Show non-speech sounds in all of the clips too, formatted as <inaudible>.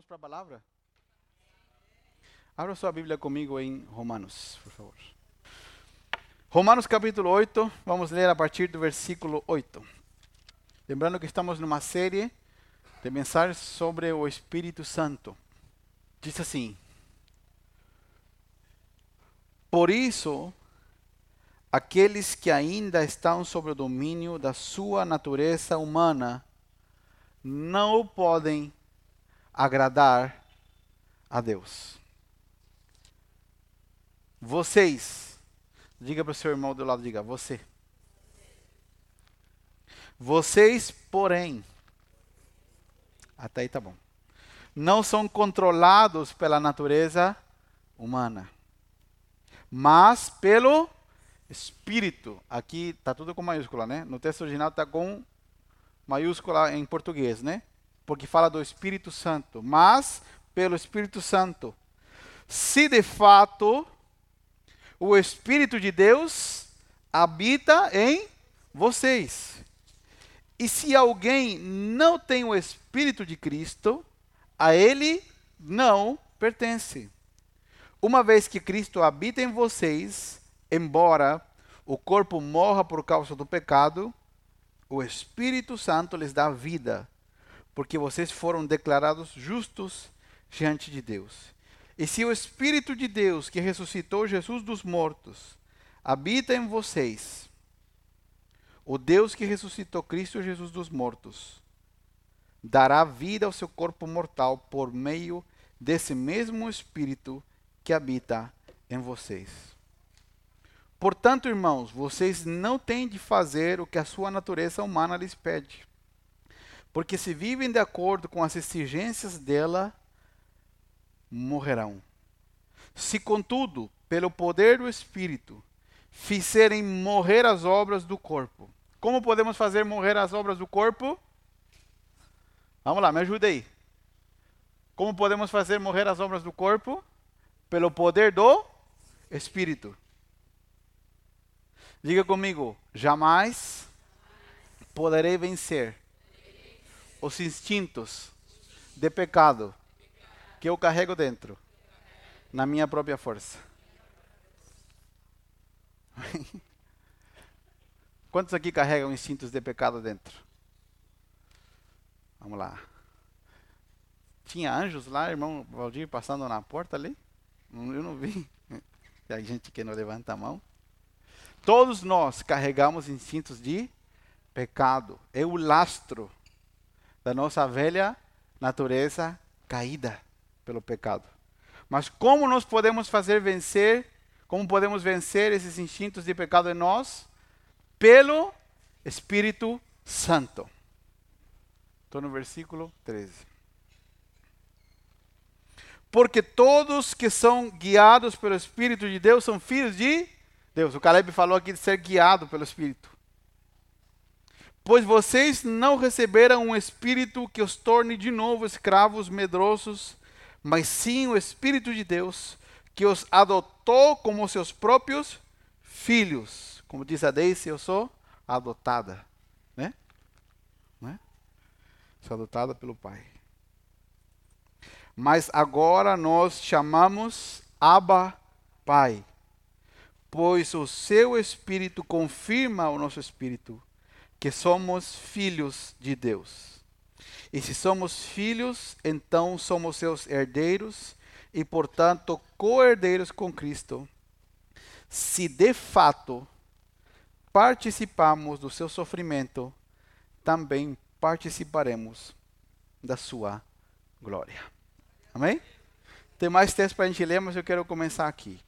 Vamos para a palavra? Abra sua Bíblia comigo em Romanos, por favor. Romanos capítulo 8, vamos ler a partir do versículo 8. Lembrando que estamos numa série de mensagens sobre o Espírito Santo. Diz assim: Por isso, aqueles que ainda estão sob o domínio da sua natureza humana não podem agradar a Deus. Vocês, diga para o seu irmão do lado, diga, você. Vocês, porém, até aí tá bom. Não são controlados pela natureza humana, mas pelo Espírito. Aqui tá tudo com maiúscula, né? No texto original tá com maiúscula em português, né? Porque fala do Espírito Santo, mas pelo Espírito Santo. Se de fato o Espírito de Deus habita em vocês. E se alguém não tem o Espírito de Cristo, a ele não pertence. Uma vez que Cristo habita em vocês, embora o corpo morra por causa do pecado, o Espírito Santo lhes dá vida, porque vocês foram declarados justos diante de Deus. E se o Espírito de Deus, que ressuscitou Jesus dos mortos, habita em vocês, o Deus que ressuscitou Cristo Jesus dos mortos, dará vida ao seu corpo mortal por meio desse mesmo Espírito que habita em vocês. Portanto, irmãos, vocês não têm de fazer o que a sua natureza humana lhes pede. Porque se vivem de acordo com as exigências dela, morrerão. Se, contudo, pelo poder do Espírito, fizerem morrer as obras do corpo. Como podemos fazer morrer as obras do corpo? Vamos lá, me ajude aí. Como podemos fazer morrer as obras do corpo? Pelo poder do Espírito. Diga comigo, jamais poderei vencer os instintos de pecado que eu carrego dentro, na minha própria força. <laughs> Quantos aqui carregam instintos de pecado dentro? Vamos lá. Tinha anjos lá, irmão Valdir, passando na porta ali? Eu não vi. <laughs> Tem gente que não levanta a mão. Todos nós carregamos instintos de pecado. É o lastro da nossa velha natureza caída pelo pecado. Mas como nós podemos fazer vencer, como podemos vencer esses instintos de pecado em nós? Pelo Espírito Santo. Estou no versículo 13. Porque todos que são guiados pelo Espírito de Deus são filhos de Deus. O Caleb falou aqui de ser guiado pelo Espírito. Pois vocês não receberam um espírito que os torne de novo escravos medrosos mas sim o Espírito de Deus que os adotou como seus próprios filhos. Como diz a Daisy, eu sou adotada, né? né? Sou adotada pelo Pai. Mas agora nós chamamos Abba Pai, pois o seu Espírito confirma o nosso Espírito que somos filhos de Deus. E se somos filhos, então somos seus herdeiros e, portanto, co-herdeiros com Cristo. Se de fato participamos do seu sofrimento, também participaremos da sua glória. Amém? Tem mais texto para a gente ler, mas eu quero começar aqui.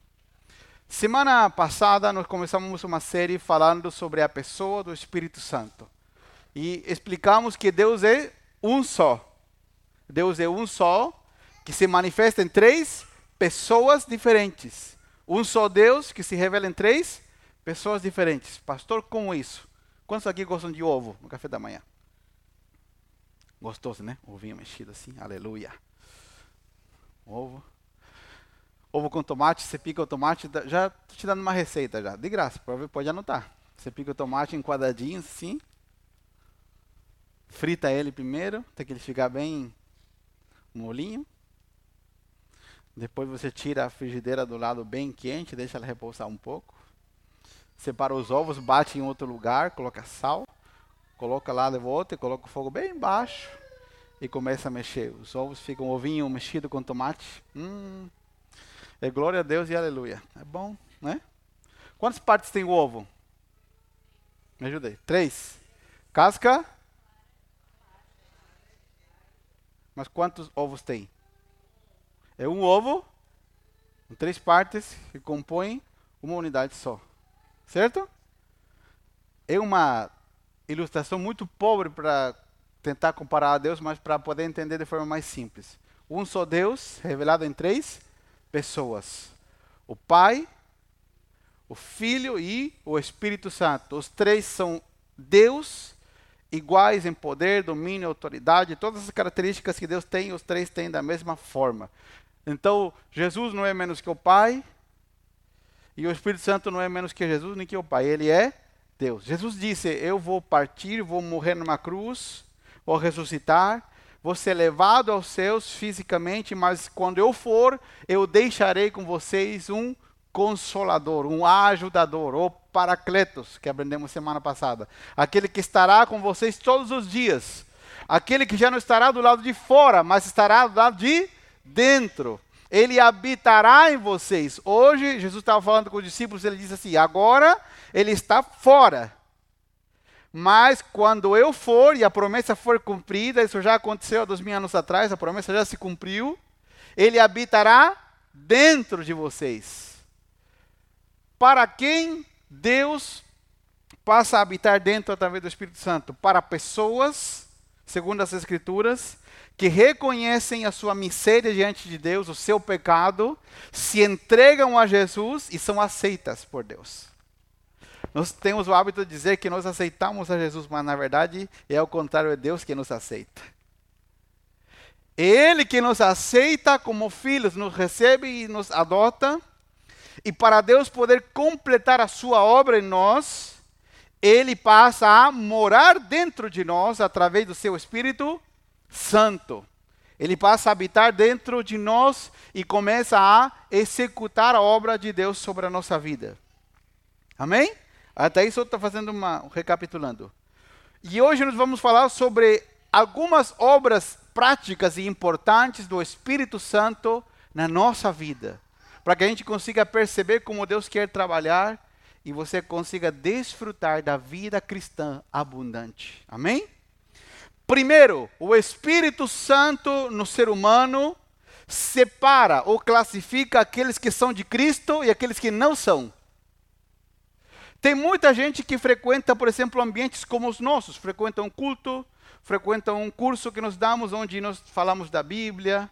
Semana passada nós começamos uma série falando sobre a pessoa do Espírito Santo. E explicamos que Deus é um só. Deus é um só, que se manifesta em três pessoas diferentes. Um só Deus que se revela em três pessoas diferentes. Pastor, como isso? Quantos aqui gostam de ovo no café da manhã? Gostoso, né? Ovinho mexido assim, aleluia. Ovo. Ovo com tomate, você pica o tomate, já estou te dando uma receita já, de graça, pode anotar. Você pica o tomate em quadradinhos assim, frita ele primeiro, até que ele ficar bem olhinho. Depois você tira a frigideira do lado bem quente, deixa ela repousar um pouco. Separa os ovos, bate em outro lugar, coloca sal, coloca lá de volta e coloca o fogo bem baixo e começa a mexer. Os ovos ficam ovinho mexido com tomate. Hum, é glória a Deus e aleluia. É bom, né? Quantas partes tem o ovo? Me ajudei. Três. Casca. Mas quantos ovos tem? É um ovo, três partes, que compõem uma unidade só. Certo? É uma ilustração muito pobre para tentar comparar a Deus, mas para poder entender de forma mais simples. Um só Deus, revelado em três pessoas: o Pai, o Filho e o Espírito Santo. Os três são Deus, iguais em poder, domínio, autoridade, todas as características que Deus tem, os três têm da mesma forma. Então, Jesus não é menos que o Pai, e o Espírito Santo não é menos que Jesus nem que o Pai, ele é Deus. Jesus disse: Eu vou partir, vou morrer numa cruz, vou ressuscitar, vou ser levado aos céus fisicamente, mas quando eu for, eu deixarei com vocês um consolador, um ajudador, ou paracletos, que aprendemos semana passada. Aquele que estará com vocês todos os dias. Aquele que já não estará do lado de fora, mas estará do lado de dentro. Ele habitará em vocês. Hoje, Jesus estava falando com os discípulos, ele disse assim: agora ele está fora. Mas quando eu for e a promessa for cumprida, isso já aconteceu há dois mil anos atrás, a promessa já se cumpriu, ele habitará dentro de vocês. Para quem Deus passa a habitar dentro através do Espírito Santo? Para pessoas, segundo as Escrituras, que reconhecem a sua miséria diante de Deus, o seu pecado, se entregam a Jesus e são aceitas por Deus. Nós temos o hábito de dizer que nós aceitamos a Jesus, mas na verdade é ao contrário, é Deus que nos aceita. Ele que nos aceita como filhos, nos recebe e nos adota. E para Deus poder completar a sua obra em nós, Ele passa a morar dentro de nós através do seu Espírito Santo. Ele passa a habitar dentro de nós e começa a executar a obra de Deus sobre a nossa vida. Amém? Até isso eu estou fazendo uma recapitulando. E hoje nós vamos falar sobre algumas obras práticas e importantes do Espírito Santo na nossa vida, para que a gente consiga perceber como Deus quer trabalhar e você consiga desfrutar da vida cristã abundante. Amém? Primeiro, o Espírito Santo no ser humano separa ou classifica aqueles que são de Cristo e aqueles que não são. Tem muita gente que frequenta, por exemplo, ambientes como os nossos, frequenta um culto, frequenta um curso que nós damos onde nós falamos da Bíblia.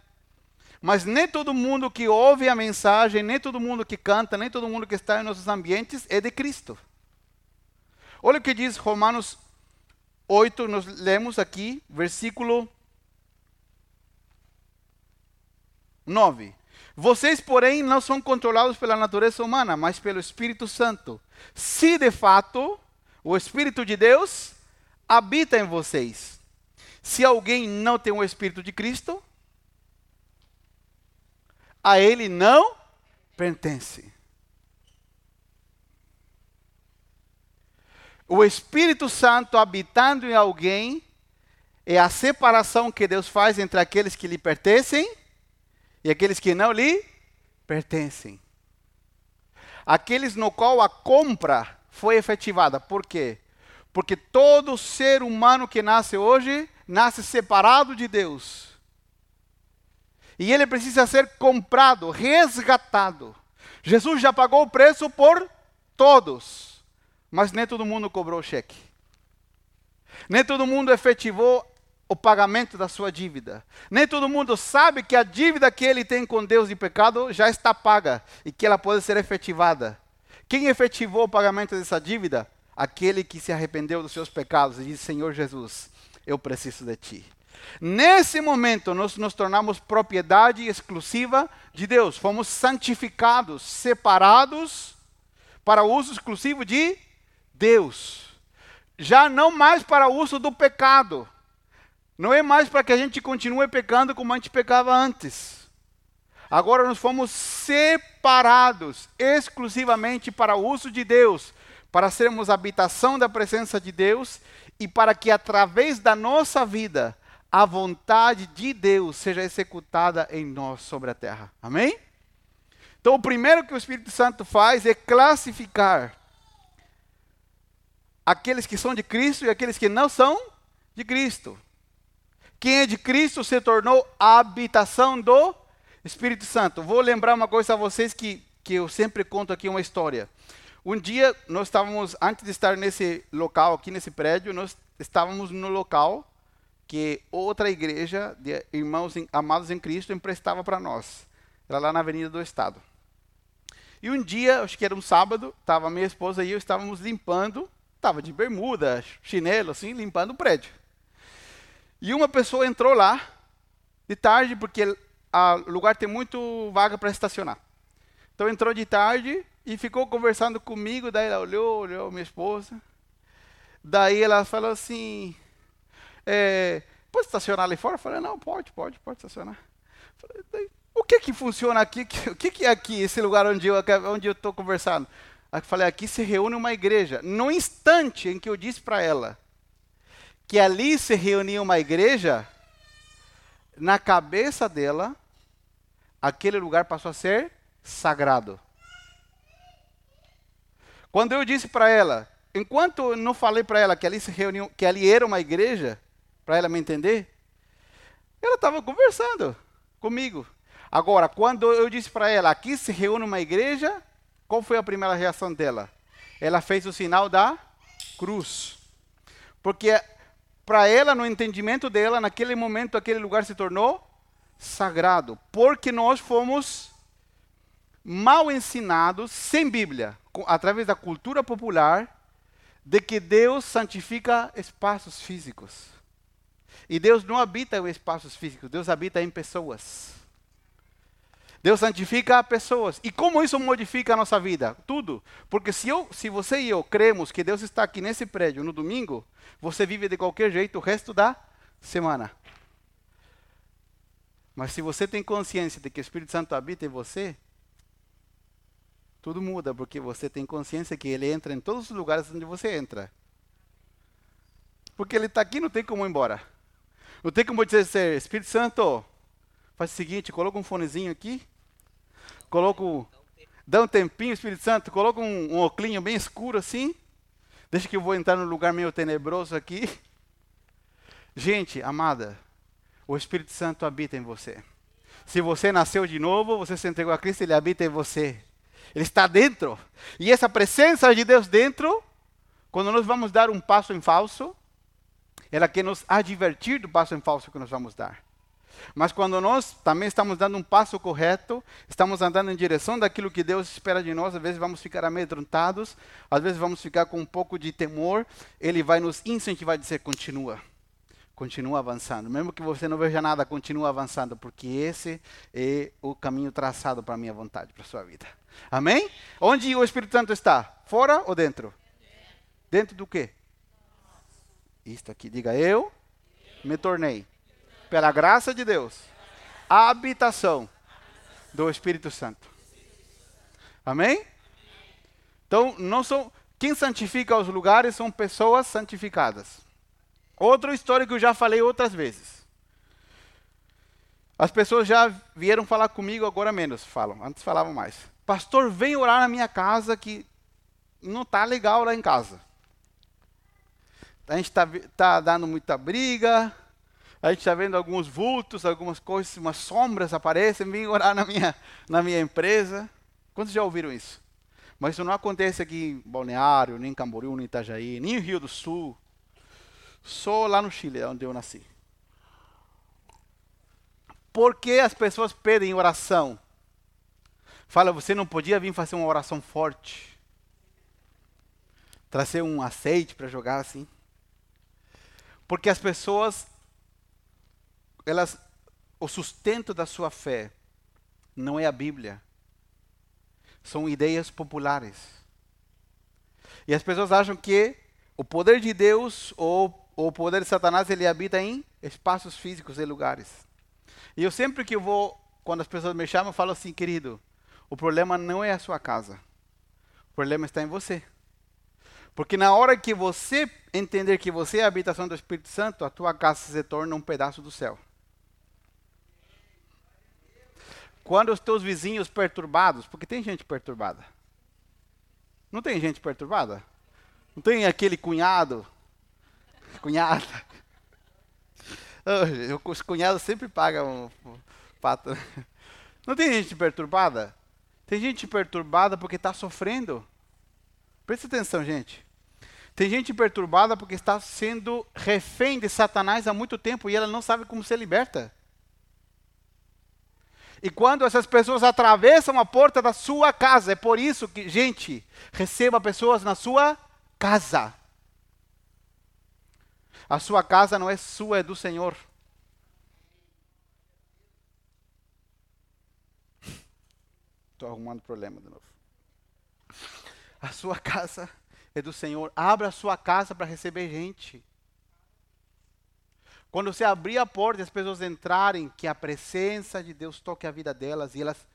Mas nem todo mundo que ouve a mensagem, nem todo mundo que canta, nem todo mundo que está em nossos ambientes é de Cristo. Olha o que diz Romanos 8, nós lemos aqui, versículo 9. Vocês, porém, não são controlados pela natureza humana, mas pelo Espírito Santo. Se de fato o Espírito de Deus habita em vocês. Se alguém não tem o Espírito de Cristo, a ele não pertence. O Espírito Santo habitando em alguém é a separação que Deus faz entre aqueles que lhe pertencem e aqueles que não lhe pertencem. Aqueles no qual a compra foi efetivada. Por quê? Porque todo ser humano que nasce hoje nasce separado de Deus. E ele precisa ser comprado, resgatado. Jesus já pagou o preço por todos, mas nem todo mundo cobrou o cheque. Nem todo mundo efetivou o pagamento da sua dívida. Nem todo mundo sabe que a dívida que ele tem com Deus de pecado já está paga e que ela pode ser efetivada. Quem efetivou o pagamento dessa dívida? Aquele que se arrependeu dos seus pecados e disse: Senhor Jesus, eu preciso de ti. Nesse momento, nós nos tornamos propriedade exclusiva de Deus. Fomos santificados, separados para o uso exclusivo de Deus. Já não mais para o uso do pecado. Não é mais para que a gente continue pecando como a gente pecava antes. Agora nós fomos separados exclusivamente para o uso de Deus, para sermos habitação da presença de Deus e para que através da nossa vida a vontade de Deus seja executada em nós sobre a terra. Amém? Então, o primeiro que o Espírito Santo faz é classificar aqueles que são de Cristo e aqueles que não são de Cristo. Quem é de Cristo se tornou a habitação do Espírito Santo. Vou lembrar uma coisa a vocês que, que eu sempre conto aqui uma história. Um dia nós estávamos, antes de estar nesse local, aqui nesse prédio, nós estávamos no local que outra igreja de irmãos amados em Cristo emprestava para nós. Era lá na Avenida do Estado. E um dia, acho que era um sábado, estava minha esposa e eu estávamos limpando, estava de bermuda, chinelo, assim, limpando o prédio. E uma pessoa entrou lá de tarde, porque o lugar tem muito vaga para estacionar. Então entrou de tarde e ficou conversando comigo, daí ela olhou, olhou minha esposa. Daí ela falou assim, é, pode estacionar ali fora? Eu falei, não, pode, pode, pode estacionar. Falei, o que que funciona aqui? <laughs> O que que é aqui, esse lugar onde eu onde eu estou conversando? Eu falei, aqui se reúne uma igreja. No instante em que eu disse para ela que ali se reunia uma igreja, na cabeça dela, aquele lugar passou a ser sagrado. Quando eu disse para ela, enquanto eu não falei para ela que ali se reuniu, que ali era uma igreja, para ela me entender, ela estava conversando comigo. Agora, quando eu disse para ela, aqui se reúne uma igreja, qual foi a primeira reação dela? Ela fez o sinal da cruz. Porque para ela, no entendimento dela, naquele momento, aquele lugar se tornou sagrado, porque nós fomos mal ensinados, sem Bíblia, através da cultura popular, de que Deus santifica espaços físicos. E Deus não habita em espaços físicos, Deus habita em pessoas. Deus santifica pessoas. E como isso modifica a nossa vida? Tudo. Porque se, eu, se você e eu cremos que Deus está aqui nesse prédio no domingo, você vive de qualquer jeito o resto da semana. Mas se você tem consciência de que o Espírito Santo habita em você, tudo muda, porque você tem consciência que ele entra em todos os lugares onde você entra. Porque ele está aqui, não tem como ir embora. Não tem como dizer, Espírito Santo, faz o seguinte, coloca um fonezinho aqui, coloca, dá um tempinho, Espírito Santo, coloca um, um oclinho bem escuro assim, deixa que eu vou entrar num lugar meio tenebroso aqui. Gente, amada, o Espírito Santo habita em você. Se você nasceu de novo, você se entregou a Cristo, ele habita em você. Ele está dentro. E essa presença de Deus dentro, quando nós vamos dar um passo em falso, ela quer nos advertir do passo em falso que nós vamos dar. Mas quando nós também estamos dando um passo correto, estamos andando em direção daquilo que Deus espera de nós, às vezes vamos ficar amedrontados, às vezes vamos ficar com um pouco de temor, Ele vai nos incentivar a dizer: continua, continua avançando. Mesmo que você não veja nada, continua avançando, porque esse é o caminho traçado para a minha vontade, para a sua vida. Amém? Onde o Espírito Santo está? Fora ou dentro? Dentro do quê? Isto aqui, diga eu me tornei pela graça de Deus, a habitação do Espírito Santo. Amém? Então, não são quem santifica os lugares são pessoas santificadas. Outra história que eu já falei outras vezes. As pessoas já vieram falar comigo, agora menos falam. Antes falavam mais. Pastor, vem orar na minha casa que não está legal lá em casa. A gente está tá dando muita briga, a gente está vendo alguns vultos, algumas coisas, umas sombras aparecem, vem orar na minha, na minha empresa. Quantos já ouviram isso? Mas isso não acontece aqui em Balneário, nem em Camboriú, nem em Itajaí, nem em Rio do Sul. Só lá no Chile, onde eu nasci. Por que as pessoas pedem oração? Fala, você não podia vir fazer uma oração forte? Trazer um azeite para jogar assim? Porque as pessoas elas, o sustento da sua fé não é a Bíblia, são ideias populares. E as pessoas acham que o poder de Deus ou, o poder de Satanás ele habita em espaços físicos e lugares. E eu sempre que eu vou, quando as pessoas me chamam, eu falo assim, querido, o problema não é a sua casa. O problema está em você. Porque na hora que você entender que você é a habitação do Espírito Santo, a tua casa se torna um pedaço do céu. Quando os teus vizinhos perturbados, porque tem gente perturbada. Não tem gente perturbada? Não tem aquele cunhado, cunhada. Os cunhados sempre pagam pato. Não tem gente perturbada? Tem gente perturbada porque está sofrendo. Presta atenção, gente. Tem gente perturbada porque está sendo refém de Satanás há muito tempo e ela não sabe como ser liberta. E quando essas pessoas atravessam a porta da sua casa, é por isso que, gente, receba pessoas na sua casa. A sua casa não é sua, é do Senhor. <laughs> Estou arrumando problema de novo. A sua <laughs> casa é do Senhor. Abra a sua casa para receber gente. Quando você abrir a porta e as pessoas entrarem, que a presença de Deus toque a vida delas e elas,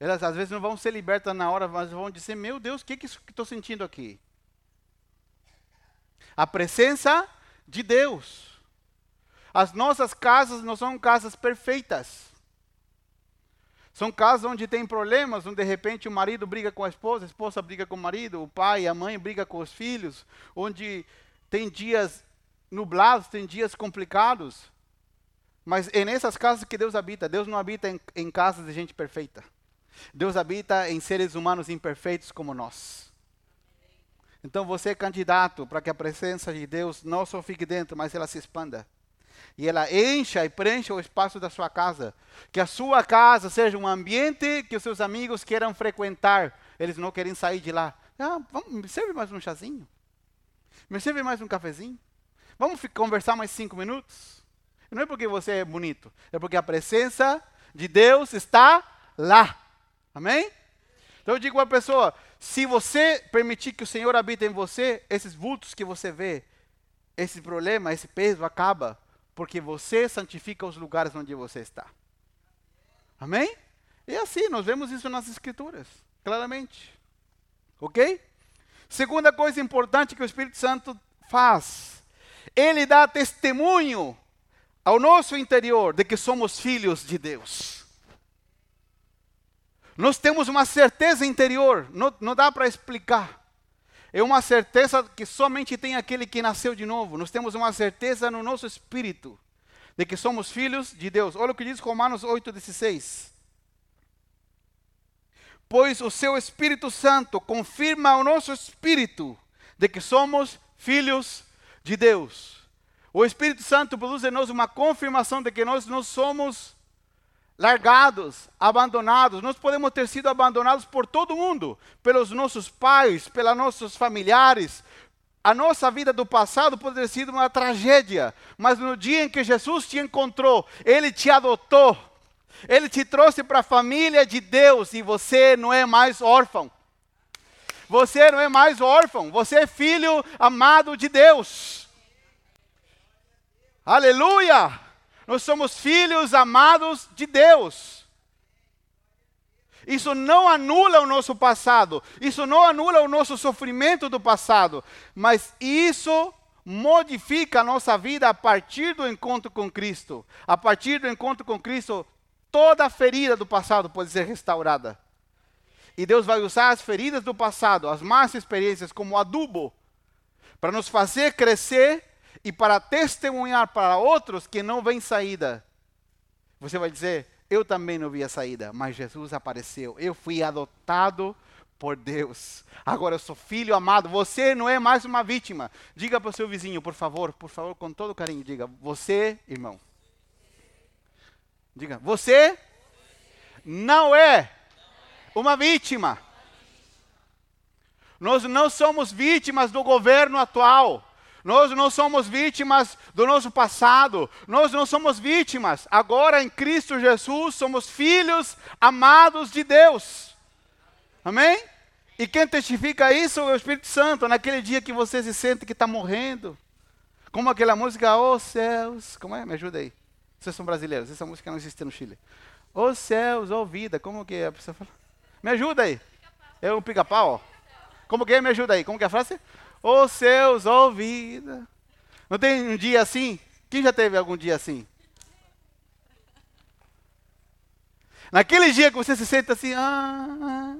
elas às vezes não vão ser libertas na hora, mas vão dizer: Meu Deus, o que, que estou sentindo aqui? A presença de Deus. As nossas casas não são casas perfeitas. São casos onde tem problemas, onde de repente o marido briga com a esposa, a esposa briga com o marido, o pai, a mãe briga com os filhos, onde tem dias nublados, tem dias complicados. Mas é nessas casas que Deus habita. Deus não habita em, em casas de gente perfeita. Deus habita em seres humanos imperfeitos como nós. Então você é candidato para que a presença de Deus não só fique dentro, mas ela se expanda e ela encha e preencha o espaço da sua casa. Que a sua casa seja um ambiente que os seus amigos queiram frequentar. Eles não querem sair de lá. Ah, vamos, me serve mais um chazinho? Me serve mais um cafezinho? Vamos conversar mais cinco minutos? Não é porque você é bonito, é porque a presença de Deus está lá. Amém? Então eu digo para a pessoa: se você permitir que o Senhor habite em você, esses vultos que você vê, esse problema, esse peso acaba porque você santifica os lugares onde você está. Amém? E assim, nós vemos isso nas Escrituras, claramente. Ok? Segunda coisa importante que o Espírito Santo faz, ele dá testemunho ao nosso interior de que somos filhos de Deus. Nós temos uma certeza interior, não, não dá para explicar. É uma certeza que somente tem aquele que nasceu de novo. Nós temos uma certeza no nosso espírito de que somos filhos de Deus. Olha o que diz Romanos 8,16. Pois o seu Espírito Santo confirma ao nosso espírito de que somos filhos de Deus. O Espírito Santo produz em nós uma confirmação de que nós não somos largados, abandonados. Nós podemos ter sido abandonados por todo mundo, pelos nossos pais, pelos nossos familiares. A nossa vida do passado pode ter sido uma tragédia, mas no dia em que Jesus te encontrou, Ele te adotou, Ele te trouxe para a família de Deus e você não é mais órfão. Você não é mais órfão, você é filho amado de Deus. Aleluia! Nós somos filhos amados de Deus. Isso não anula o nosso passado, isso não anula o nosso sofrimento do passado, mas isso modifica a nossa vida a partir do encontro com Cristo. A partir do encontro com Cristo, toda a ferida do passado pode ser restaurada. E Deus vai usar as feridas do passado, as más experiências, como adubo, para nos fazer crescer e para testemunhar para outros que não vem saída. Você vai dizer: Eu também não vi a saída, mas Jesus apareceu. Eu fui adotado por Deus. Agora eu sou filho amado. Você não é mais uma vítima. Diga para o seu vizinho, por favor, por favor, com todo carinho, diga: Você, irmão. Diga: Você não é uma vítima. Nós não somos vítimas do governo atual. Nós não somos vítimas do nosso passado, nós não somos vítimas. Agora em Cristo Jesus somos filhos amados de Deus. Amém? E quem testifica isso é o Espírito Santo. Naquele dia que você se sente que está morrendo, Como aquela música, Os céus. Como é? Me ajuda aí. Vocês são brasileiros, essa música não existe no Chile. Os céus, ou vida. Como que a pessoa fala? Me ajuda aí. É um pica-pau? Como que é? Me ajuda aí. Como que é a frase? Os céus, ou vida. Não tem um dia assim? Quem já teve algum dia assim? Naquele dia que você se sente assim, ah, ah.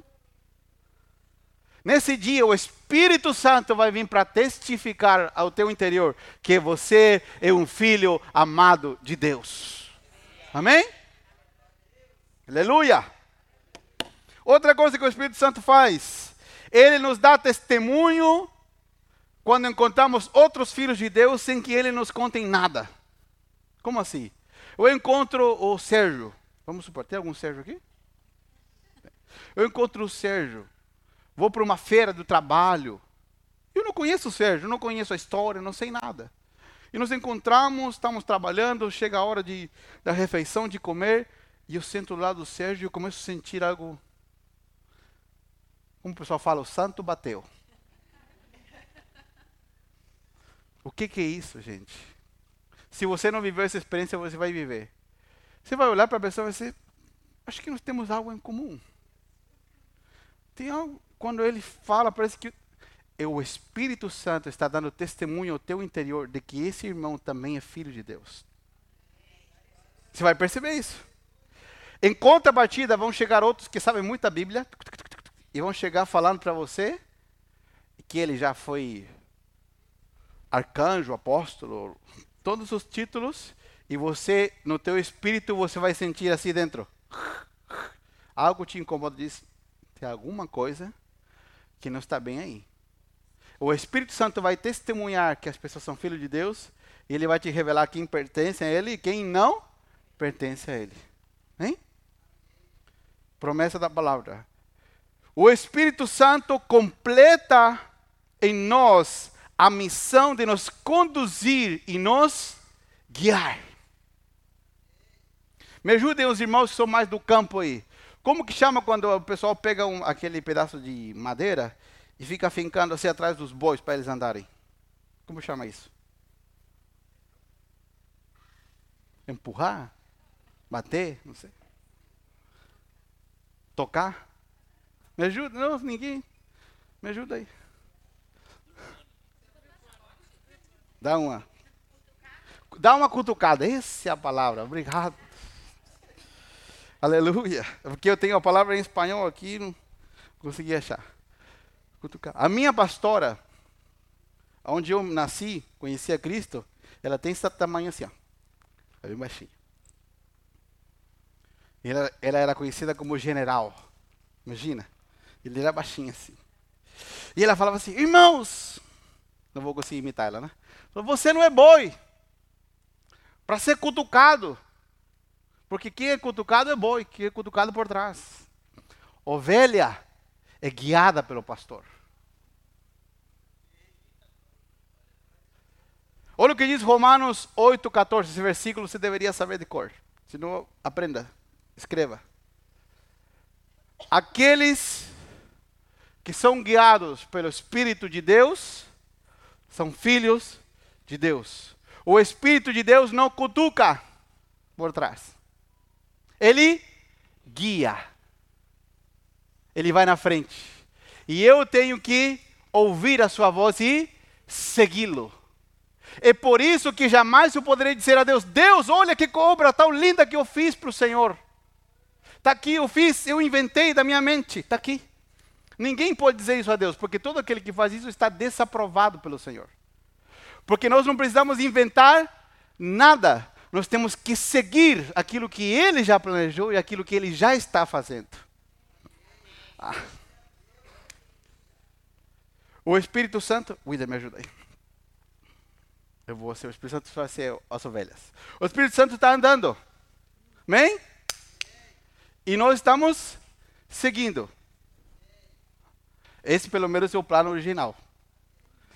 nesse dia o Espírito Santo vai vir para testificar ao teu interior que você é um filho amado de Deus. Amém? Aleluia! Outra coisa que o Espírito Santo faz, ele nos dá testemunho quando encontramos outros filhos de Deus sem que ele nos contem nada. Como assim? Eu encontro o Sérgio. Vamos supor, tem algum Sérgio aqui? Eu encontro o Sérgio. Vou para uma feira do trabalho. Eu não conheço o Sérgio, não conheço a história, não sei nada. E nos encontramos, estamos trabalhando, chega a hora de, da refeição, de comer, e eu sento lá do Sérgio e começo a sentir algo. Como o pessoal fala, o santo bateu. O que, que é isso, gente? Se você não viveu essa experiência, você vai viver. Você vai olhar para a pessoa e vai dizer, acho que nós temos algo em comum. Tem algo, quando ele fala, parece que o Espírito Santo está dando testemunho ao teu interior de que esse irmão também é filho de Deus. Você vai perceber isso. Em contrapartida, vão chegar outros que sabem muito a Bíblia e vão chegar falando para você que ele já foi arcanjo, apóstolo, todos os títulos, e você, no teu espírito, você vai sentir assim dentro. Algo te incomoda, diz, tem alguma coisa que não está bem aí. O Espírito Santo vai testemunhar que as pessoas são filhos de Deus, e ele vai te revelar quem pertence a ele e quem não pertence a ele. Hein? Promessa da palavra. O Espírito Santo completa em nós a missão de nos conduzir e nos guiar. Me ajudem os irmãos que são mais do campo aí. Como que chama quando o pessoal pega um, aquele pedaço de madeira e fica fincando assim atrás dos bois para eles andarem? Como chama isso? Empurrar? Bater? Não sei. Tocar? Me ajuda? Não, ninguém. Me ajuda aí. Dá uma. Dá uma cutucada. Essa é a palavra. Obrigado. Aleluia. Porque eu tenho a palavra em espanhol aqui, não consegui achar. Cutucar. A minha pastora, onde eu nasci, conheci a Cristo, ela tem esse tamanho assim, ó. É bem baixinha. Ela, ela era conhecida como general. Imagina. Ele era baixinho assim. E ela falava assim, irmãos, não vou conseguir imitar ela, né? Você não é boi para ser cutucado. Porque quem é cutucado é boi, quem é cutucado por trás. Ovelha é guiada pelo pastor. Olha o que diz Romanos 8, 14. Esse versículo você deveria saber de cor. Se não, aprenda, escreva. Aqueles que são guiados pelo Espírito de Deus são filhos de Deus. O Espírito de Deus não cutuca por trás. Ele guia. Ele vai na frente. E eu tenho que ouvir a sua voz e segui-lo. É por isso que jamais eu poderei dizer a Deus: Deus, olha que obra tão linda que eu fiz para o Senhor. Está aqui, eu fiz, eu inventei da minha mente. Está aqui. Ninguém pode dizer isso a Deus, porque todo aquele que faz isso está desaprovado pelo Senhor. Porque nós não precisamos inventar nada. Nós temos que seguir aquilo que ele já planejou e aquilo que ele já está fazendo. Ah. O Espírito Santo. William, me ajuda aí. Eu vou ser o Espírito Santo vai ser as ovelhas. O Espírito Santo está andando. Amém? E nós estamos seguindo. Esse, pelo menos, é o plano original.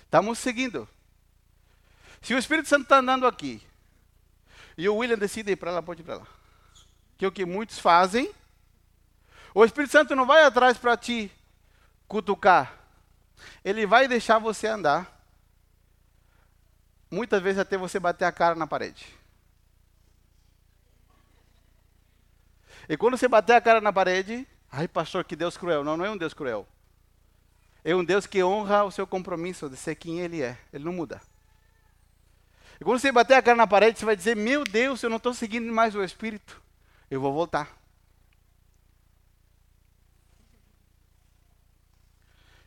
Estamos seguindo. Se o Espírito Santo está andando aqui e o William decide ir para lá, pode ir para lá. Que é o que muitos fazem. O Espírito Santo não vai atrás para te cutucar. Ele vai deixar você andar muitas vezes até você bater a cara na parede. E quando você bater a cara na parede, ai pastor, que Deus cruel. Não, não é um Deus cruel. É um Deus que honra o seu compromisso de ser quem Ele é. Ele não muda. E quando você bater a cara na parede, você vai dizer: Meu Deus, eu não estou seguindo mais o Espírito. Eu vou voltar.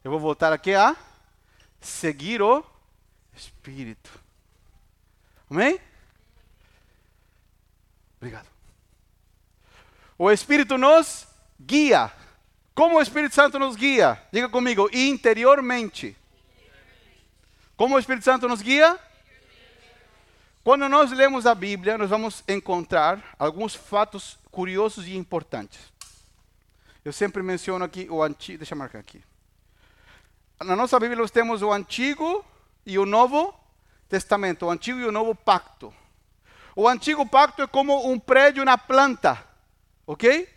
Eu vou voltar aqui a seguir o Espírito. Amém? Obrigado. O Espírito nos guia. Como o Espírito Santo nos guia? Diga comigo, interiormente. Como o Espírito Santo nos guia? Quando nós lemos a Bíblia, nós vamos encontrar alguns fatos curiosos e importantes. Eu sempre menciono aqui o antigo, deixa eu marcar aqui. Na nossa Bíblia nós temos o Antigo e o Novo Testamento, o Antigo e o Novo Pacto. O Antigo Pacto é como um prédio na planta, ok?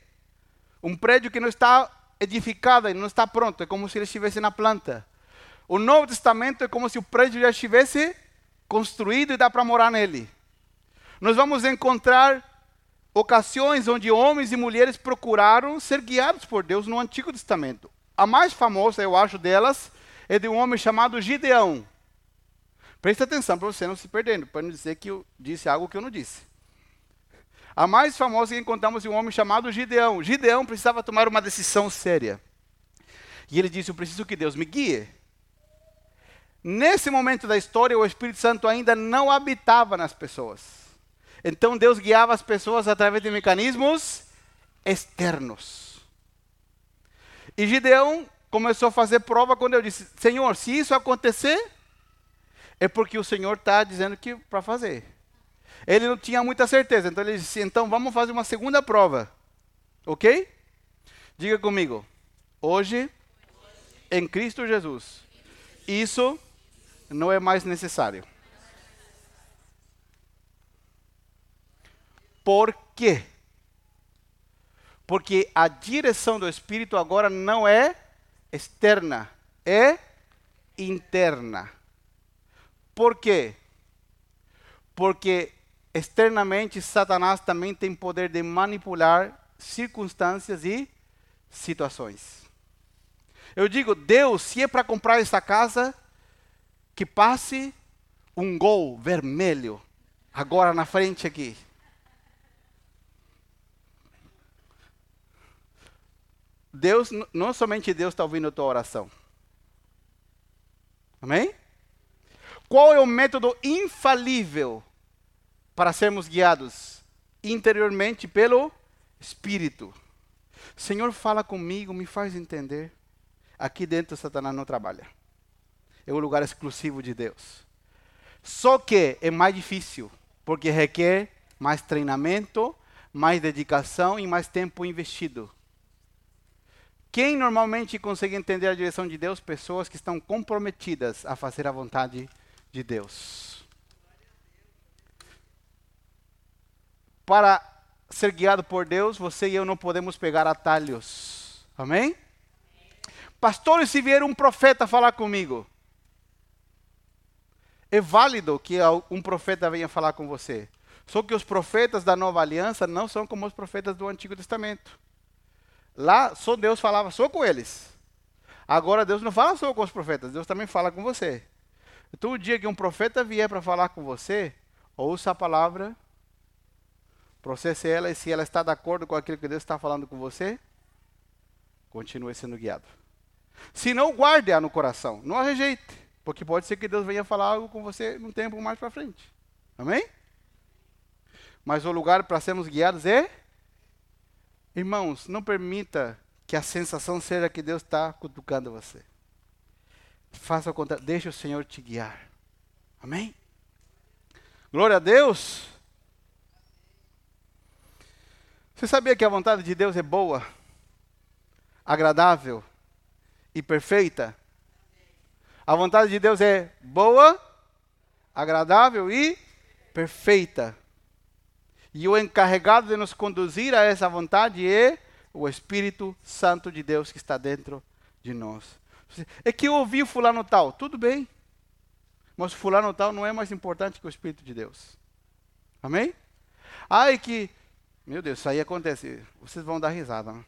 Um prédio que não está edificado e não está pronto, é como se ele estivesse na planta. O Novo Testamento é como se o prédio já estivesse construído e dá para morar nele. Nós vamos encontrar ocasiões onde homens e mulheres procuraram ser guiados por Deus no Antigo Testamento. A mais famosa, eu acho, delas é de um homem chamado Gideão. Preste atenção para você não se perdendo, para não dizer que eu disse algo que eu não disse. A mais famosa que encontramos é um homem chamado Gideão. Gideão precisava tomar uma decisão séria. E ele disse: Eu preciso que Deus me guie. Nesse momento da história, o Espírito Santo ainda não habitava nas pessoas. Então Deus guiava as pessoas através de mecanismos externos. E Gideão começou a fazer prova quando eu disse: Senhor, se isso acontecer, é porque o Senhor está dizendo que para fazer. Ele não tinha muita certeza, então ele disse: então vamos fazer uma segunda prova, ok? Diga comigo. Hoje, em Cristo Jesus, isso não é mais necessário. Por quê? Porque a direção do Espírito agora não é externa, é interna. Por quê? Porque externamente Satanás também tem poder de manipular circunstâncias e situações. Eu digo, Deus, se é para comprar essa casa, que passe um gol vermelho agora na frente aqui. Deus, não somente Deus está ouvindo a tua oração. Amém? Qual é o método infalível para sermos guiados interiormente pelo Espírito? Senhor, fala comigo, me faz entender. Aqui dentro Satanás não trabalha é o lugar exclusivo de Deus. Só que é mais difícil, porque requer mais treinamento, mais dedicação e mais tempo investido. Quem normalmente consegue entender a direção de Deus? Pessoas que estão comprometidas a fazer a vontade de Deus. Para ser guiado por Deus, você e eu não podemos pegar atalhos. Amém? Pastor, se vier um profeta falar comigo, é válido que um profeta venha falar com você. Só que os profetas da nova aliança não são como os profetas do Antigo Testamento. Lá só Deus falava só com eles. Agora Deus não fala só com os profetas, Deus também fala com você. Então o dia que um profeta vier para falar com você, ouça a palavra, processe ela e se ela está de acordo com aquilo que Deus está falando com você, continue sendo guiado. Se não, guarde-a no coração, não a rejeite. Porque pode ser que Deus venha falar algo com você num tempo mais para frente. Amém? Mas o lugar para sermos guiados é. Irmãos, não permita que a sensação seja que Deus está cutucando você. Faça o contrário. Deixe o Senhor te guiar. Amém? Glória a Deus. Você sabia que a vontade de Deus é boa, agradável e perfeita? A vontade de Deus é boa, agradável e perfeita. E o encarregado de nos conduzir a essa vontade é o Espírito Santo de Deus que está dentro de nós. É que eu ouvi fulano tal, tudo bem. mas fulano tal não é mais importante que o Espírito de Deus. Amém? Ai que, meu Deus, isso aí acontece. Vocês vão dar risada. Né?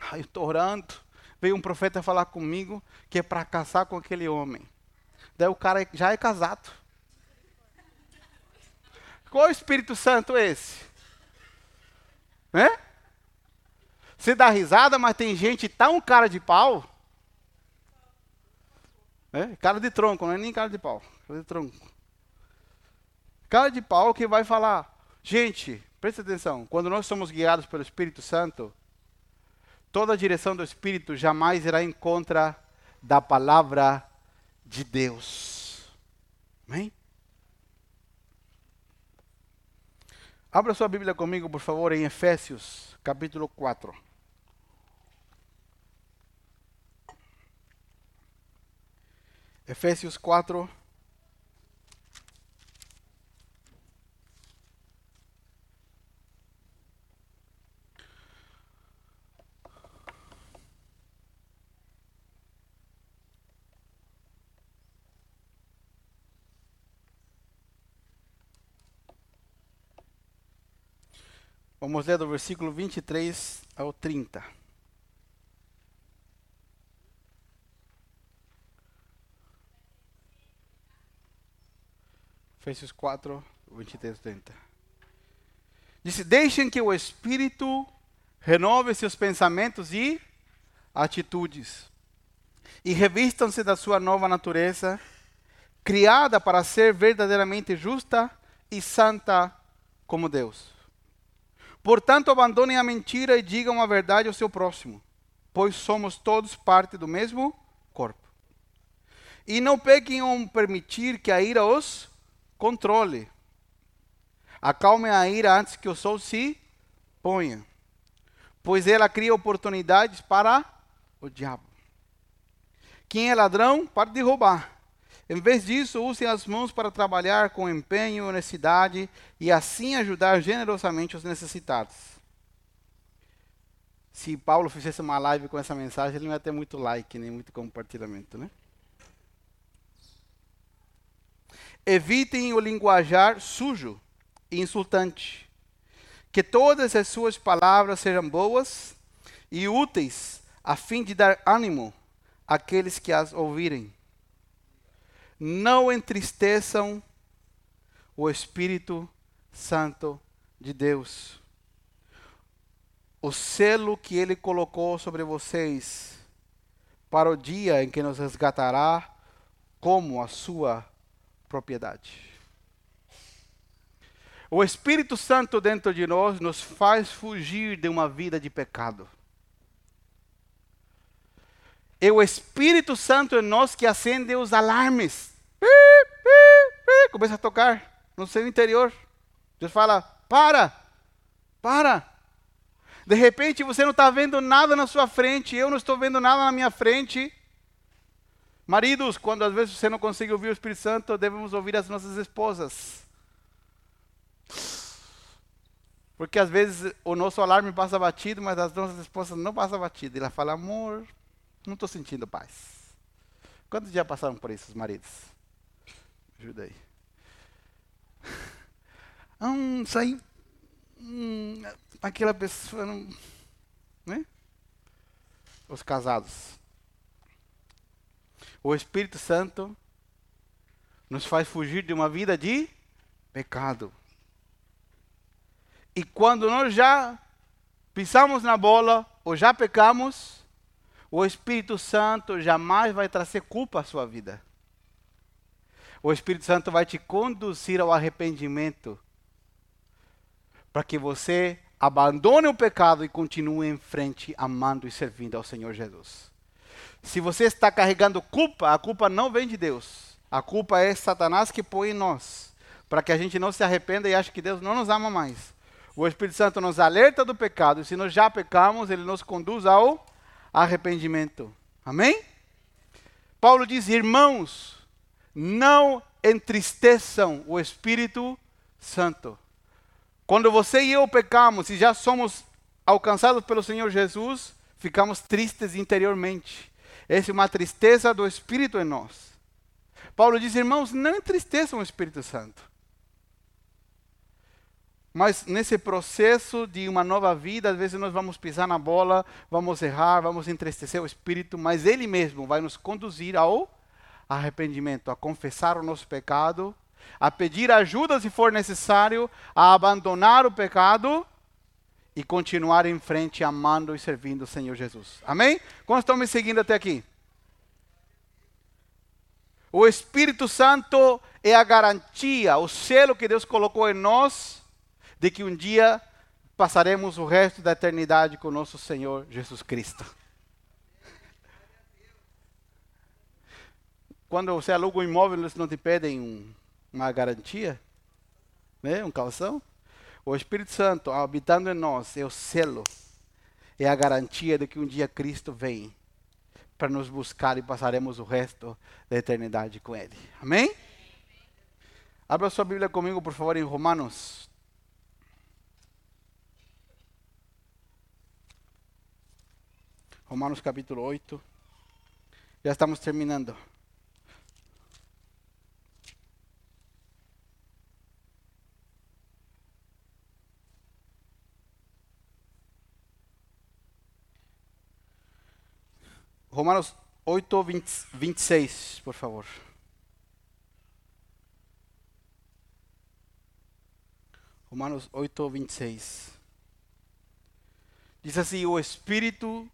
Ai, eu estou orando. Veio um profeta falar comigo que é para casar com aquele homem. Daí o cara já é casado. Qual Espírito Santo é esse? Né? Você dá risada, mas tem gente tão cara de pau. Né? Cara de tronco, não é nem cara de pau. Cara de tronco. Cara de pau que vai falar. Gente, presta atenção. Quando nós somos guiados pelo Espírito Santo, toda a direção do Espírito jamais irá em contra da palavra de Deus. Amém? Abra sua Bíblia comigo, por favor, em Efésios, capítulo 4. Efésios 4. Vamos ler do versículo 23 ao 30. Efésios 4, 23 30. Disse: Deixem que o Espírito renove seus pensamentos e atitudes, e revistam-se da sua nova natureza, criada para ser verdadeiramente justa e santa como Deus. Portanto, abandonem a mentira e digam a verdade ao seu próximo, pois somos todos parte do mesmo corpo. E não pequem em permitir que a ira os controle. Acalmem a ira antes que o sol se ponha, pois ela cria oportunidades para o diabo. Quem é ladrão, para de roubar. Em vez disso, usem as mãos para trabalhar com empenho e honestidade e assim ajudar generosamente os necessitados. Se Paulo fizesse uma live com essa mensagem, ele não ia ter muito like, nem muito compartilhamento, né? Evitem o linguajar sujo e insultante. Que todas as suas palavras sejam boas e úteis, a fim de dar ânimo àqueles que as ouvirem não entristeçam o Espírito Santo de Deus. O selo que ele colocou sobre vocês para o dia em que nos resgatará como a sua propriedade. O Espírito Santo dentro de nós nos faz fugir de uma vida de pecado. É o Espírito Santo em nós que acende os alarmes. Começa a tocar no seu interior. Deus fala: para, para. De repente você não está vendo nada na sua frente, eu não estou vendo nada na minha frente. Maridos, quando às vezes você não consegue ouvir o Espírito Santo, devemos ouvir as nossas esposas. Porque às vezes o nosso alarme passa batido, mas as nossas esposas não passam batido. E ela fala, amor, não estou sentindo paz. Quantos já passaram por isso, os maridos? Ajuda aí. <laughs> Hum, isso aí. Hum, aquela pessoa não. Né? Os casados. O Espírito Santo nos faz fugir de uma vida de pecado. E quando nós já pisamos na bola ou já pecamos, o Espírito Santo jamais vai trazer culpa à sua vida. O Espírito Santo vai te conduzir ao arrependimento para que você abandone o pecado e continue em frente amando e servindo ao Senhor Jesus. Se você está carregando culpa, a culpa não vem de Deus. A culpa é Satanás que põe em nós, para que a gente não se arrependa e ache que Deus não nos ama mais. O Espírito Santo nos alerta do pecado, e se nós já pecamos, ele nos conduz ao arrependimento. Amém? Paulo diz: irmãos, não entristeçam o Espírito Santo. Quando você e eu pecamos e já somos alcançados pelo Senhor Jesus, ficamos tristes interiormente. Essa é uma tristeza do Espírito em nós. Paulo diz, irmãos, não entristeçam o Espírito Santo. Mas nesse processo de uma nova vida, às vezes nós vamos pisar na bola, vamos errar, vamos entristecer o Espírito, mas Ele mesmo vai nos conduzir ao arrependimento, a confessar o nosso pecado, a pedir ajuda se for necessário, a abandonar o pecado e continuar em frente amando e servindo o Senhor Jesus. Amém? Quantos estão me seguindo até aqui? O Espírito Santo é a garantia, o selo que Deus colocou em nós de que um dia passaremos o resto da eternidade com nosso Senhor Jesus Cristo. Quando você aluga um imóvel, eles não te pedem um, uma garantia, né? um calção. O Espírito Santo, habitando em nós, é o selo, é a garantia de que um dia Cristo vem para nos buscar e passaremos o resto da eternidade com Ele. Amém? Abra sua Bíblia comigo, por favor, em Romanos Romanos capítulo 8. Já estamos terminando. Romanos 8, 20, 26, por favor. Romanos 8, 26. Diz assim: O Espírito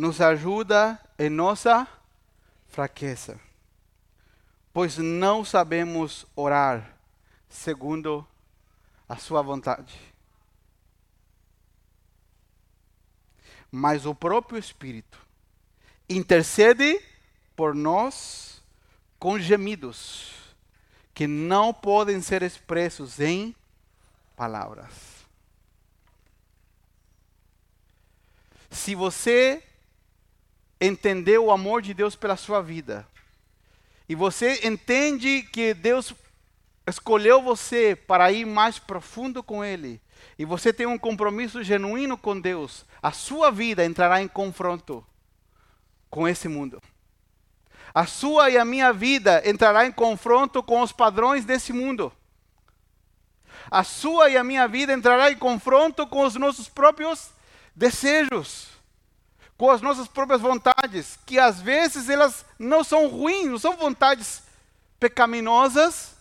nos ajuda em nossa fraqueza, pois não sabemos orar segundo a sua vontade. Mas o próprio Espírito intercede por nós com gemidos que não podem ser expressos em palavras. Se você entendeu o amor de Deus pela sua vida, e você entende que Deus escolheu você para ir mais profundo com Ele, e você tem um compromisso genuíno com Deus, a sua vida entrará em confronto com esse mundo. A sua e a minha vida entrará em confronto com os padrões desse mundo. A sua e a minha vida entrará em confronto com os nossos próprios desejos com as nossas próprias vontades, que às vezes elas não são ruins, não são vontades pecaminosas,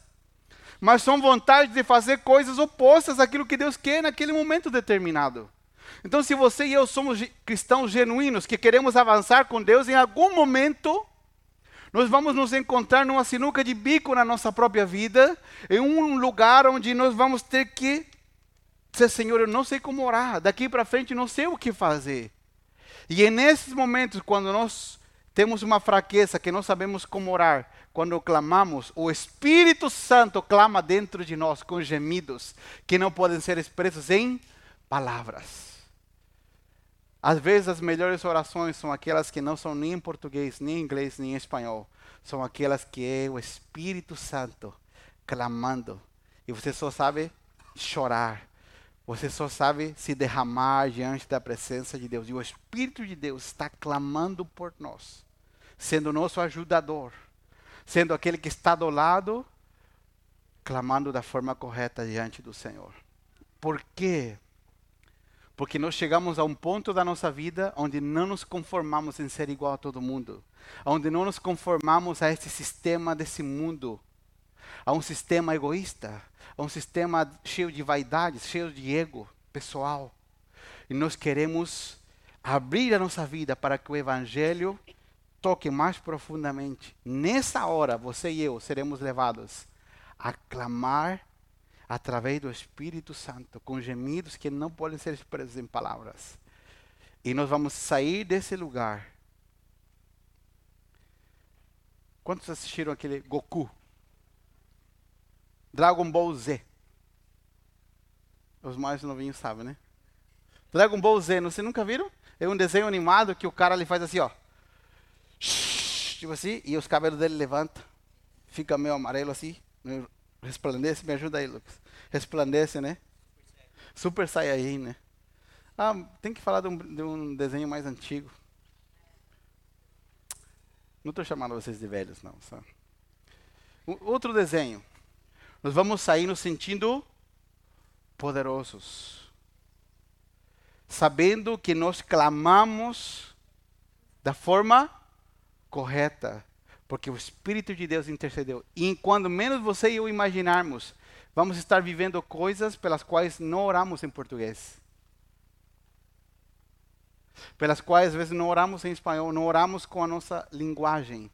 mas são vontades de fazer coisas opostas àquilo que Deus quer naquele momento determinado. Então, se você e eu somos cristãos genuínos, que queremos avançar com Deus, em algum momento nós vamos nos encontrar numa sinuca de bico na nossa própria vida, em um lugar onde nós vamos ter que dizer, Senhor, eu não sei como orar, daqui para frente não sei o que fazer. E é nesses momentos, quando nós temos uma fraqueza que não sabemos como orar, quando clamamos, o Espírito Santo clama dentro de nós com gemidos que não podem ser expressos em palavras. Às vezes as melhores orações são aquelas que não são nem em português, nem em inglês, nem em espanhol. São aquelas que é o Espírito Santo clamando. E você só sabe chorar, você só sabe se derramar diante da presença de Deus. E o Espírito de Deus está clamando por nós, sendo nosso ajudador, sendo aquele que está do lado, clamando da forma correta diante do Senhor. Por quê? Porque nós chegamos a um ponto da nossa vida onde não nos conformamos em ser igual a todo mundo, onde não nos conformamos a esse sistema desse mundo, a um sistema egoísta, um sistema cheio de vaidades, cheio de ego pessoal. E nós queremos abrir a nossa vida para que o Evangelho toque mais profundamente. Nessa hora, você e eu seremos levados a clamar através do Espírito Santo, com gemidos que não podem ser expressos em palavras. E nós vamos sair desse lugar. Quantos assistiram aquele Goku? Dragon Ball Z. Os mais novinhos sabem, né? Dragon Ball Z, vocês nunca viram? É um desenho animado que o cara ele faz assim, ó. Tipo assim, e os cabelos dele levantam. Fica meio amarelo assim. Resplandece, me ajuda aí, Lucas. Resplandece, né? Super Saiyajin, né? Ah, tem que falar de um, de um desenho mais antigo. Não estou chamando vocês de velhos, não. Só. outro desenho. Nós vamos sair nos sentindo poderosos. Sabendo que nós clamamos da forma correta, porque o Espírito de Deus intercedeu. E quando menos você e eu imaginarmos, vamos estar vivendo coisas pelas quais não oramos em português. Pelas quais às vezes não oramos em espanhol, não oramos com a nossa linguagem.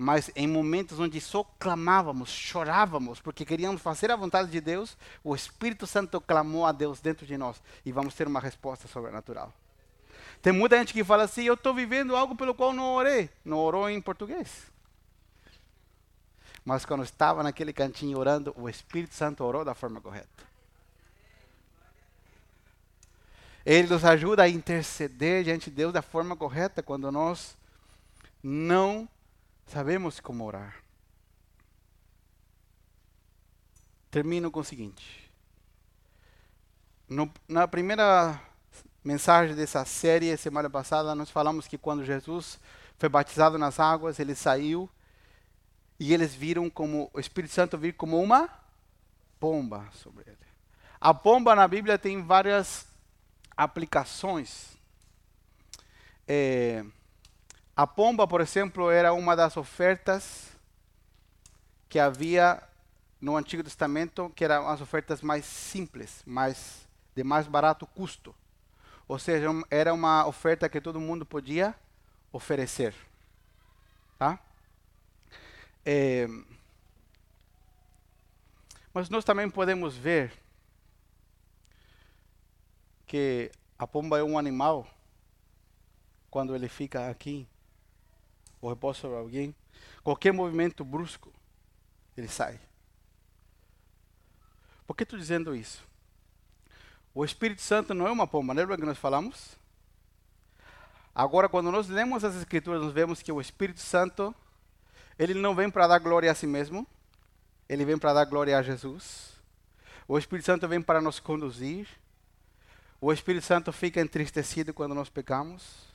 Mas em momentos onde só clamávamos, chorávamos, porque queríamos fazer a vontade de Deus, o Espírito Santo clamou a Deus dentro de nós e vamos ter uma resposta sobrenatural. Tem muita gente que fala assim: eu estou vivendo algo pelo qual não orei. Não orou em português. Mas quando estava naquele cantinho orando, o Espírito Santo orou da forma correta. Ele nos ajuda a interceder diante de Deus da forma correta quando nós não sabemos como orar. Termino com o seguinte. No, na primeira mensagem dessa série, semana passada, nós falamos que quando Jesus foi batizado nas águas, ele saiu e eles viram como o Espírito Santo vir como uma pomba sobre ele. A pomba na Bíblia tem várias aplicações. É, a pomba, por exemplo, era uma das ofertas que havia no Antigo Testamento, que eram as ofertas mais simples, mais de mais barato custo. Ou seja, era uma oferta que todo mundo podia oferecer. Tá? É, mas nós também podemos ver que a pomba é um animal, quando ele fica aqui, ou repousa sobre alguém, qualquer movimento brusco, ele sai. Por que estou dizendo isso? O Espírito Santo não é uma pomba, lembra que nós falamos? Agora, quando nós lemos as Escrituras, nós vemos que o Espírito Santo, ele não vem para dar glória a si mesmo, ele vem para dar glória a Jesus. O Espírito Santo vem para nos conduzir. O Espírito Santo fica entristecido quando nós pecamos.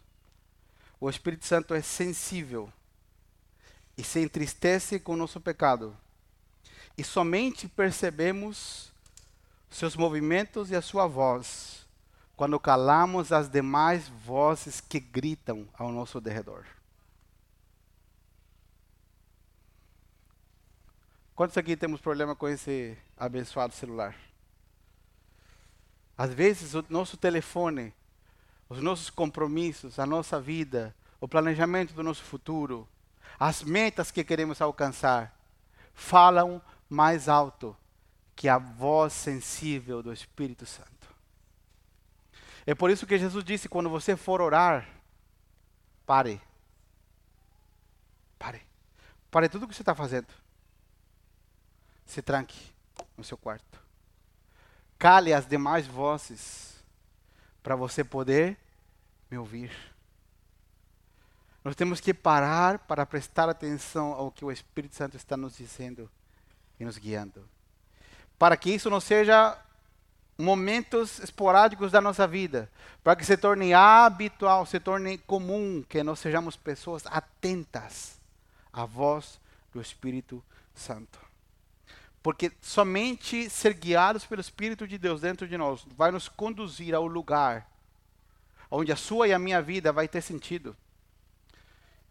O Espírito Santo é sensível e se entristece com o nosso pecado. E somente percebemos seus movimentos e a sua voz, quando calamos as demais vozes que gritam ao nosso derredor. Quantos aqui temos problema com esse abençoado celular? Às vezes o nosso telefone, os nossos compromissos, a nossa vida, o planejamento do nosso futuro, as metas que queremos alcançar, falam mais alto que a voz sensível do Espírito Santo. É por isso que Jesus disse: quando você for orar, pare. Pare. Pare tudo o que você está fazendo. Se tranque no seu quarto. Cale as demais vozes para você poder me ouvir. Nós temos que parar para prestar atenção ao que o Espírito Santo está nos dizendo e nos guiando para que isso não seja momentos esporádicos da nossa vida, para que se torne habitual, se torne comum, que nós sejamos pessoas atentas à voz do Espírito Santo. Porque somente ser guiados pelo Espírito de Deus dentro de nós vai nos conduzir ao lugar onde a sua e a minha vida vai ter sentido.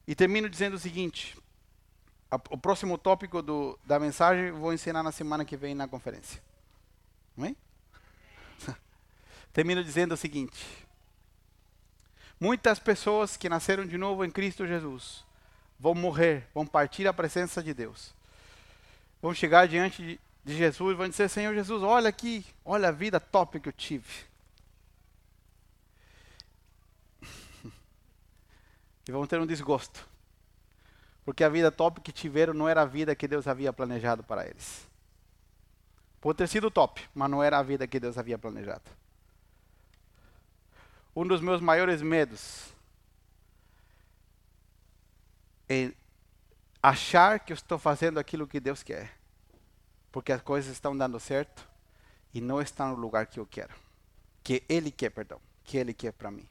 E termino dizendo o seguinte: o próximo tópico do, da mensagem vou ensinar na semana que vem na conferência. Amém? <laughs> Termino dizendo o seguinte: muitas pessoas que nasceram de novo em Cristo Jesus vão morrer, vão partir à presença de Deus. Vão chegar diante de, Jesus e vão dizer: Senhor Jesus, olha aqui, olha a vida top que eu tive. <laughs> e vão ter um desgosto. Porque a vida top que tiveram não era a vida que Deus havia planejado para eles. Pode ter sido top, mas não era a vida que Deus havia planejado. Um dos meus maiores medos é achar que eu estou fazendo aquilo que Deus quer. Porque as coisas estão dando certo e não estão no lugar que eu quero. Que Ele quer, perdão. Que Ele quer para mim.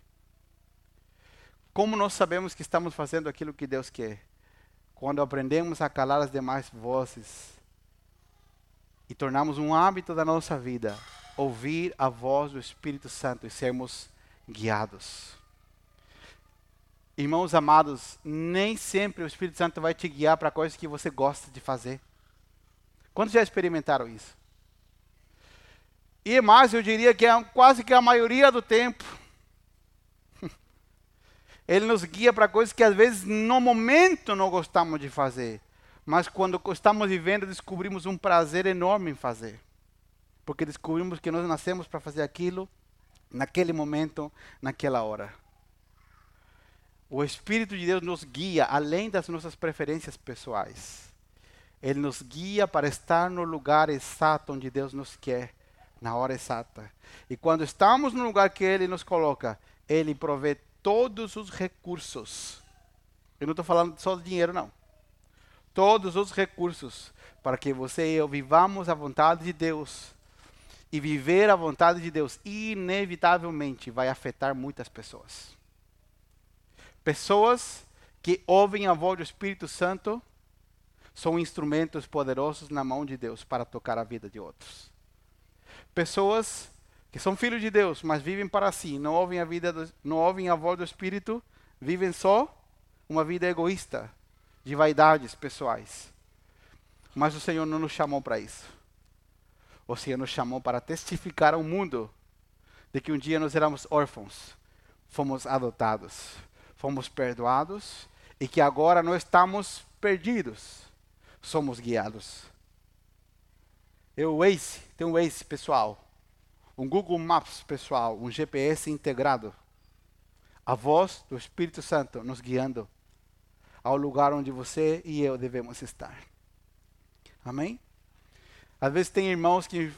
Como nós sabemos que estamos fazendo aquilo que Deus quer? quando aprendemos a calar as demais vozes e tornamos um hábito da nossa vida ouvir a voz do Espírito Santo e sermos guiados. Irmãos amados, nem sempre o Espírito Santo vai te guiar para coisas que você gosta de fazer. Quantos já experimentaram isso? E mais, eu diria que é quase que a maioria do tempo. <laughs> Ele nos guia para coisas que às vezes no momento não gostamos de fazer. Mas quando estamos vivendo, descobrimos um prazer enorme em fazer. Porque descobrimos que nós nascemos para fazer aquilo naquele momento, naquela hora. O Espírito de Deus nos guia além das nossas preferências pessoais. Ele nos guia para estar no lugar exato onde Deus nos quer, na hora exata. E quando estamos no lugar que Ele nos coloca, Ele provê todos os recursos. Eu não estou falando só de dinheiro, não. Todos os recursos para que você e eu vivamos a vontade de Deus. E viver a vontade de Deus, inevitavelmente, vai afetar muitas pessoas. Pessoas que ouvem a voz do Espírito Santo são instrumentos poderosos na mão de Deus para tocar a vida de outros. Pessoas que são filhos de Deus, mas vivem para si, não ouvem a vida, do, não ouvem a voz do Espírito, vivem só uma vida egoísta, de vaidades pessoais. Mas o Senhor não nos chamou para isso. O Senhor nos chamou para testificar ao mundo de que um dia nós éramos órfãos, fomos adotados fomos perdoados e que agora não estamos perdidos, somos guiados. Eu, Waze, tem um Waze pessoal, um Google Maps pessoal, um GPS integrado. A voz do Espírito Santo nos guiando ao lugar onde você e eu devemos estar. Amém? Às vezes tem irmãos que,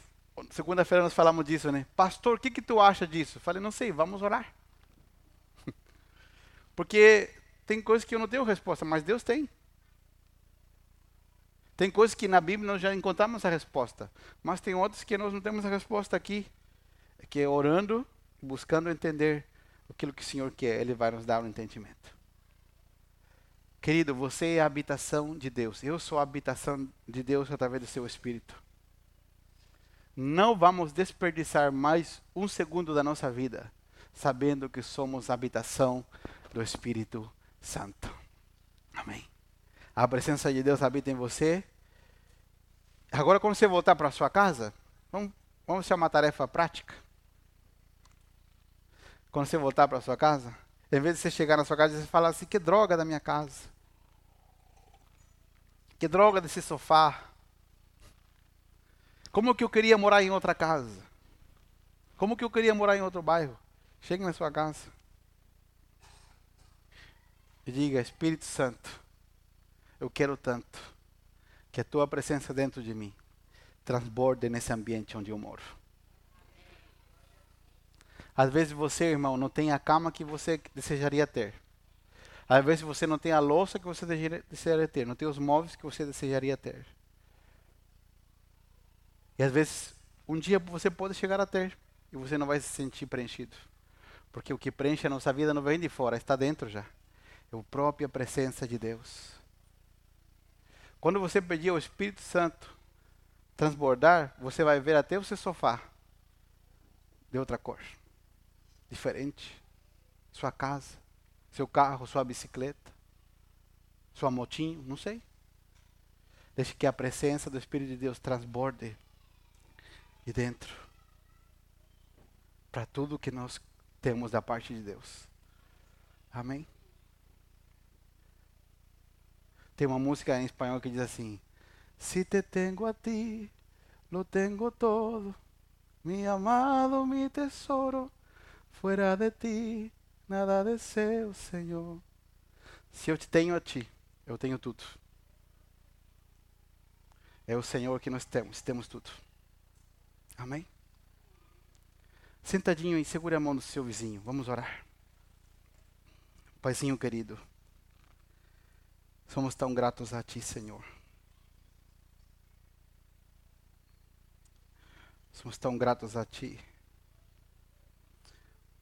segunda-feira nós falamos disso, né? Pastor, o que, que tu acha disso? Eu falei, não sei, vamos orar. Porque tem coisas que eu não tenho resposta, mas Deus tem. Tem coisas que na Bíblia nós já encontramos a resposta, mas tem outras que nós não temos a resposta aqui. Que é orando, buscando entender aquilo que o Senhor quer, Ele vai nos dar o um entendimento. Querido, você é a habitação de Deus. Eu sou a habitação de Deus através do seu Espírito. Não vamos desperdiçar mais um segundo da nossa vida sabendo que somos a habitação do Espírito Santo. Amém. A presença de Deus habita em você. Agora, quando você voltar para sua casa, vamos, vamos ser uma tarefa prática. Quando você voltar para sua casa, em vez de você chegar na sua casa e falar assim: que droga da minha casa. Que droga desse sofá. Como que eu queria morar em outra casa? Como que eu queria morar em outro bairro? Chegue na sua casa e diga: Espírito Santo, eu quero tanto que a tua presença dentro de mim transborde nesse ambiente onde eu moro. Às vezes você, irmão, não tem a cama que você desejaria ter. Às vezes você não tem a louça que você desejaria ter, não tem os móveis que você desejaria ter. E às vezes um dia você pode chegar a ter e você não vai se sentir preenchido. Porque o que preenche a nossa vida não vem de fora, está dentro já. É a própria presença de Deus. Quando você pedir ao Espírito Santo transbordar, você vai ver até o seu sofá de outra cor, diferente. Sua casa, seu carro, sua bicicleta, sua motinho, não sei. Deixe que a presença do Espírito de Deus transborde de dentro para tudo que nós temos da parte de Deus. Amém? Tem uma música em espanhol que diz assim: Se te tengo a ti, lo tengo todo, mi amado, mi tesoro, fuera de ti, nada deseo, Senhor. Se eu te tenho a ti, eu tenho tudo. É o Senhor que nós temos, temos tudo. Amém? Sentadinho aí, segure a mão do seu vizinho. Vamos orar. Paizinho querido, somos tão gratos a Ti, Senhor. Somos tão gratos a Ti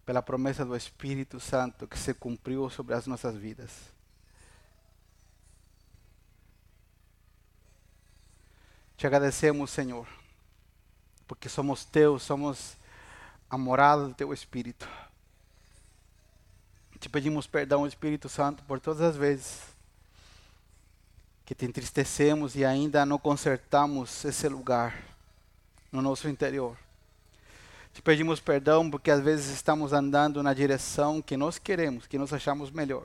pela promessa do Espírito Santo que se cumpriu sobre as nossas vidas. Te agradecemos, Senhor, porque somos teus, somos a morada do teu Espírito. Te pedimos perdão, Espírito Santo, por todas as vezes que te entristecemos e ainda não consertamos esse lugar no nosso interior. Te pedimos perdão porque às vezes estamos andando na direção que nós queremos, que nós achamos melhor,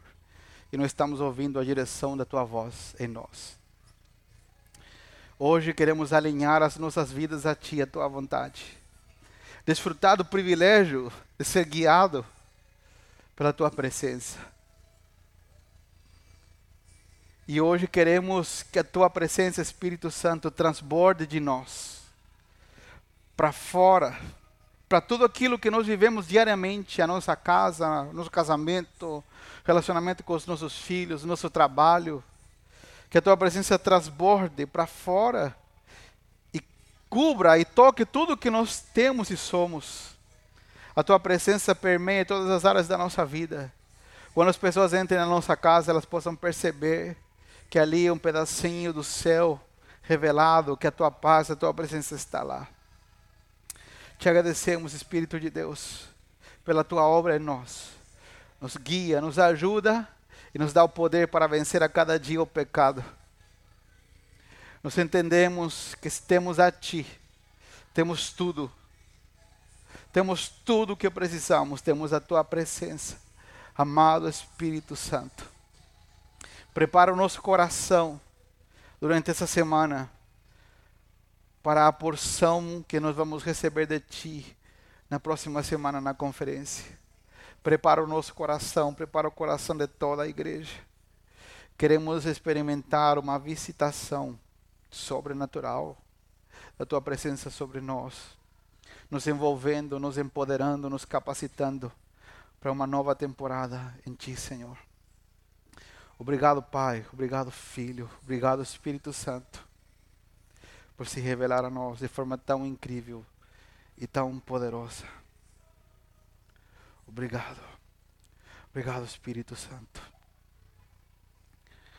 e não estamos ouvindo a direção da tua voz em nós. Hoje queremos alinhar as nossas vidas a ti, a tua vontade. Desfrutar do privilégio de ser guiado pela tua presença. E hoje queremos que a tua presença, Espírito Santo, transborde de nós para fora para tudo aquilo que nós vivemos diariamente, a nossa casa, nosso casamento, relacionamento com os nossos filhos, nosso trabalho. Que a tua presença transborde para fora e cubra e toque tudo que nós temos e somos. A tua presença permeia todas as áreas da nossa vida. Quando as pessoas entrem na nossa casa, elas possam perceber que ali é um pedacinho do céu revelado, que a tua paz, a tua presença está lá. Te agradecemos, Espírito de Deus, pela tua obra em nós. Nos guia, nos ajuda e nos dá o poder para vencer a cada dia o pecado. Nós entendemos que temos a Ti, temos tudo. Temos tudo o que precisamos, temos a Tua presença. Amado Espírito Santo, prepara o nosso coração durante essa semana para a porção que nós vamos receber de Ti na próxima semana na conferência. Prepara o nosso coração, prepara o coração de toda a igreja. Queremos experimentar uma visitação sobrenatural da Tua presença sobre nós, nos envolvendo, nos empoderando, nos capacitando para uma nova temporada em Ti, Senhor. Obrigado, Pai. Obrigado, Filho. Obrigado, Espírito Santo por se revelar a nós de forma tão incrível e tão poderosa. Obrigado. Obrigado, Espírito Santo.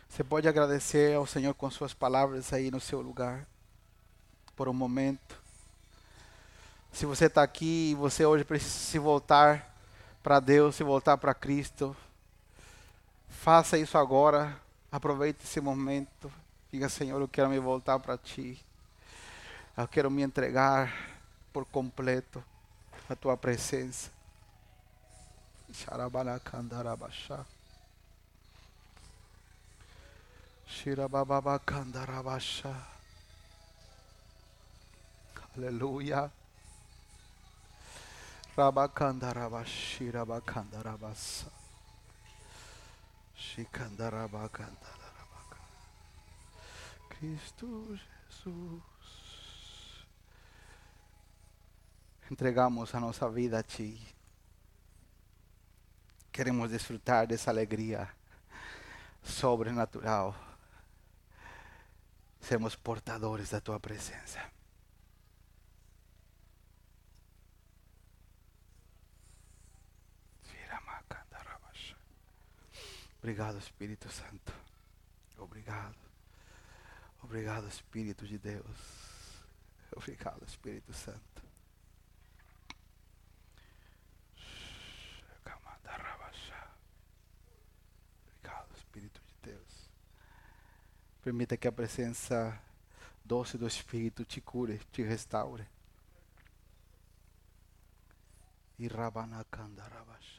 Você pode agradecer ao Senhor com suas palavras aí no seu lugar, por um momento. Se você está aqui e você hoje precisa se voltar para Deus, se voltar para Cristo, faça isso agora. Aproveite esse momento. Diga, Senhor, eu quero me voltar para Ti. Eu quero me entregar por completo à tua presença. Xarabalacandarabachá. Shirabababacandarabachá. Aleluia. Rabacandarabashirabacandarabassa. Cristo Jesus. entregamos a nossa vida a Ti. Queremos desfrutar dessa alegria sobrenatural. Sermos portadores da Tua presença. Obrigado, Espírito Santo. Obrigado. Obrigado, Espírito de Deus. Obrigado, Espírito Santo. Permita que a presença doce do Espírito te cure, te restaure. E Rabanakandarabasha.